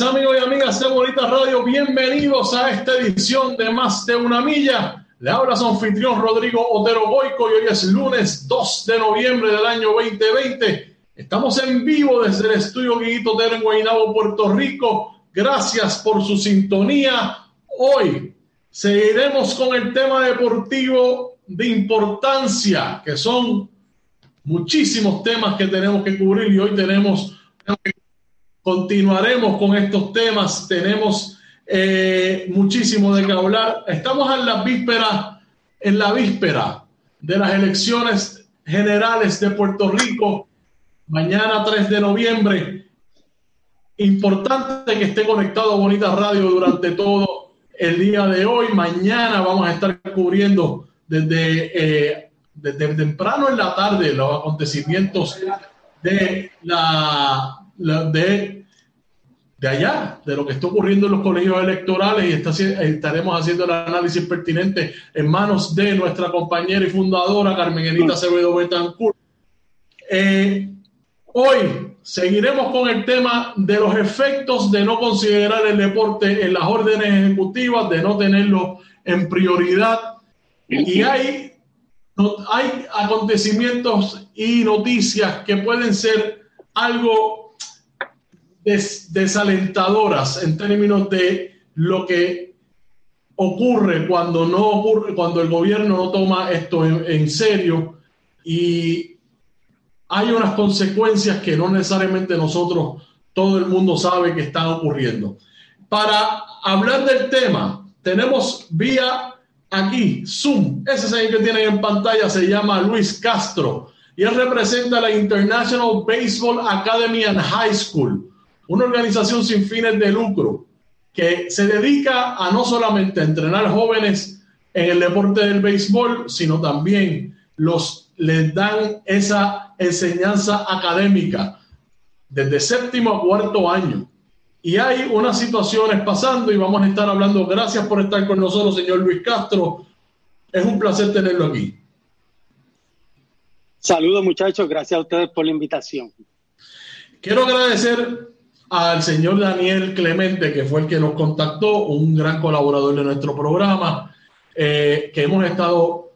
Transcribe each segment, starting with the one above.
Amigos y amigas de Bonita Radio, bienvenidos a esta edición de Más de una Milla. Le habla su anfitrión Rodrigo Otero Goico y hoy es lunes 2 de noviembre del año 2020. Estamos en vivo desde el estudio Guiguito Otero en Guaynabo, Puerto Rico. Gracias por su sintonía. Hoy seguiremos con el tema deportivo de importancia, que son muchísimos temas que tenemos que cubrir y hoy tenemos Continuaremos con estos temas. Tenemos eh, muchísimo de qué hablar. Estamos en la víspera, en la víspera de las elecciones generales de Puerto Rico, mañana 3 de noviembre. Importante que esté conectado a Bonita Radio durante todo el día de hoy. Mañana vamos a estar cubriendo desde, eh, desde temprano en la tarde los acontecimientos de la de, de allá, de lo que está ocurriendo en los colegios electorales y está, estaremos haciendo el análisis pertinente en manos de nuestra compañera y fundadora Carmen Enita Acevedo Betancourt. Eh, hoy seguiremos con el tema de los efectos de no considerar el deporte en las órdenes ejecutivas, de no tenerlo en prioridad. Y hay, hay acontecimientos y noticias que pueden ser algo desalentadoras en términos de lo que ocurre cuando no ocurre, cuando el gobierno no toma esto en, serio. Y hay unas consecuencias que no necesariamente nosotros, todo el mundo sabe que están ocurriendo. Para hablar del tema, tenemos vía aquí, Zoom, ese señor que tienen en pantalla se llama Luis Castro y él representa la International Baseball Academy and High School una organización sin fines de lucro que se dedica a no solamente a entrenar jóvenes en el deporte del béisbol, sino también los les dan esa enseñanza académica desde séptimo a cuarto año. Y hay unas situaciones pasando y vamos a estar hablando. Gracias por estar con nosotros, señor Luis Castro. Es un placer tenerlo aquí. Saludos muchachos, gracias a ustedes por la invitación. Quiero agradecer al señor Daniel Clemente, que fue el que nos contactó, un gran colaborador de nuestro programa, eh, que hemos estado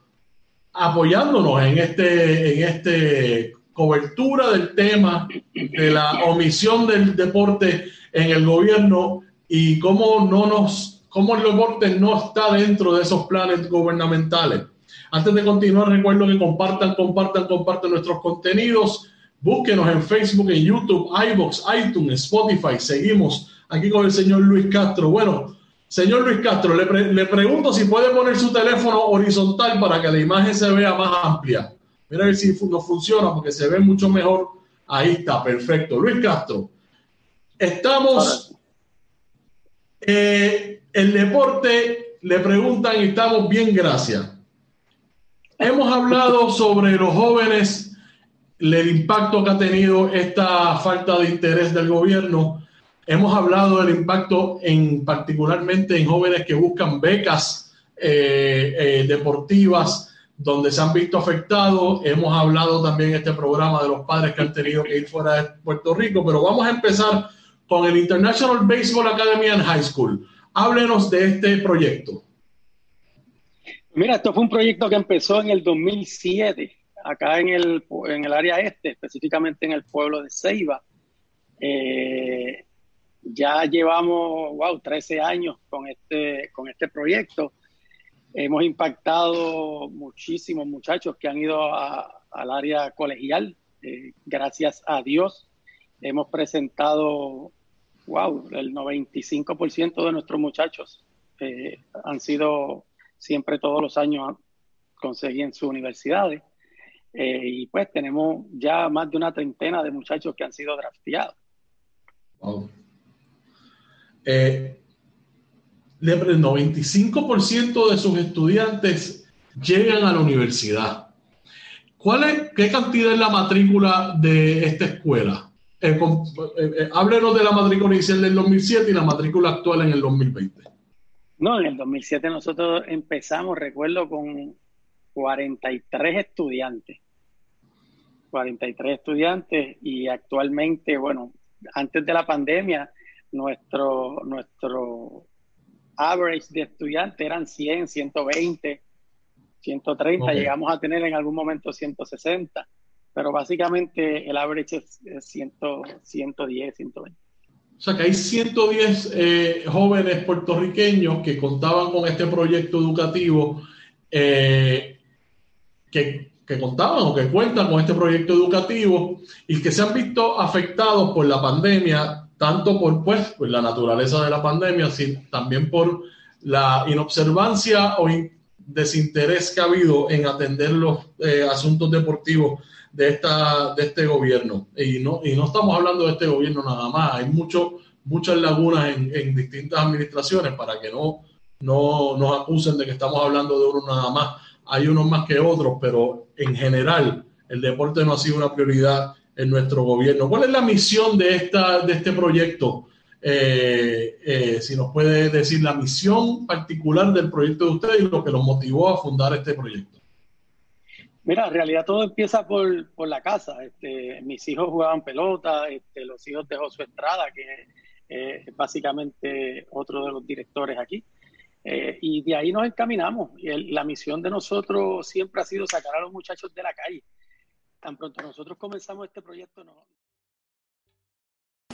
apoyándonos en este, en este cobertura del tema de la omisión del deporte en el gobierno y cómo no nos, cómo el deporte no está dentro de esos planes gubernamentales. Antes de continuar, recuerdo que compartan, compartan, compartan nuestros contenidos Búsquenos en Facebook, en YouTube, iBox, iTunes, Spotify. Seguimos aquí con el señor Luis Castro. Bueno, señor Luis Castro, le, pregunto si puede poner su teléfono horizontal para que la imagen se vea más amplia. Mira a ver si no funciona porque se ve mucho mejor. Ahí está, perfecto. Luis Castro, estamos. Eh, el deporte, le preguntan y estamos bien, gracias. Hemos hablado sobre los jóvenes el impacto que ha tenido esta falta de interés del gobierno. Hemos hablado del impacto en particularmente en jóvenes que buscan becas eh, eh, deportivas donde se han visto afectados. Hemos hablado también en este programa de los padres que han tenido que ir fuera de Puerto Rico, pero vamos a empezar con el International Baseball Academy and High School. Háblenos de este proyecto. Mira, esto fue un proyecto que empezó en el 2007 acá en el, en el área este, específicamente en el pueblo de Ceiba. Eh, ya llevamos, wow, 13 años con este, con este proyecto. Hemos impactado muchísimos muchachos que han ido al área colegial. Eh, gracias a Dios hemos presentado, wow, el 95% de nuestros muchachos eh, han sido siempre todos los años conseguían sus universidades. Eh, y pues tenemos ya más de una treintena de muchachos que han sido drafteados. Eh, el 95% de sus estudiantes llegan a la universidad. ¿Cuál es, ¿Qué cantidad es la matrícula de esta escuela? Eh, háblenos de la matrícula inicial del 2007 y la matrícula actual en el 2020. No, en el 2007 nosotros empezamos, recuerdo, con 43 estudiantes. 43 estudiantes y actualmente, bueno, antes de la pandemia nuestro, nuestro average de estudiantes eran 100, 120, 130, llegamos a tener en algún momento 160, pero básicamente el average es, 110, 120. O sea que hay 110 eh, jóvenes puertorriqueños que contaban con este proyecto educativo, eh, que, que, contaban o que cuentan con este proyecto educativo y que se han visto afectados por la pandemia, tanto por pues, la naturaleza de la pandemia, sino también por la inobservancia o desinterés que ha habido en atender los eh, asuntos deportivos de, esta, de este gobierno. Y no, y no estamos hablando de este gobierno nada más, hay mucho, muchas lagunas en, en distintas administraciones para que no, no nos acusen de que estamos hablando de uno nada más. Hay unos más que otros, pero en general el deporte no ha sido una prioridad en nuestro gobierno. ¿Cuál es la misión de, esta, de este proyecto? Eh, eh, si nos puede decir la misión particular del proyecto de ustedes y lo que los motivó a fundar este proyecto. Mira, en realidad todo empieza por, por la casa. Este, mis hijos jugaban pelota, este, los hijos de Josué Estrada, que eh, es básicamente otro de los directores aquí. Eh, y de ahí nos encaminamos. Y la misión de nosotros siempre ha sido sacar a los muchachos de la calle. Tan pronto nosotros comenzamos este proyecto, no.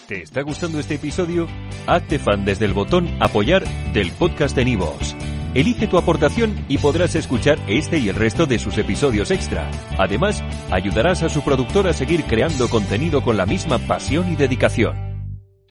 ¿Te está gustando este episodio? Hazte fan desde el botón Apoyar del podcast de Nivos. Elige tu aportación y podrás escuchar este y el resto de sus episodios extra. Además, ayudarás a su productor a seguir creando contenido con la misma pasión y dedicación.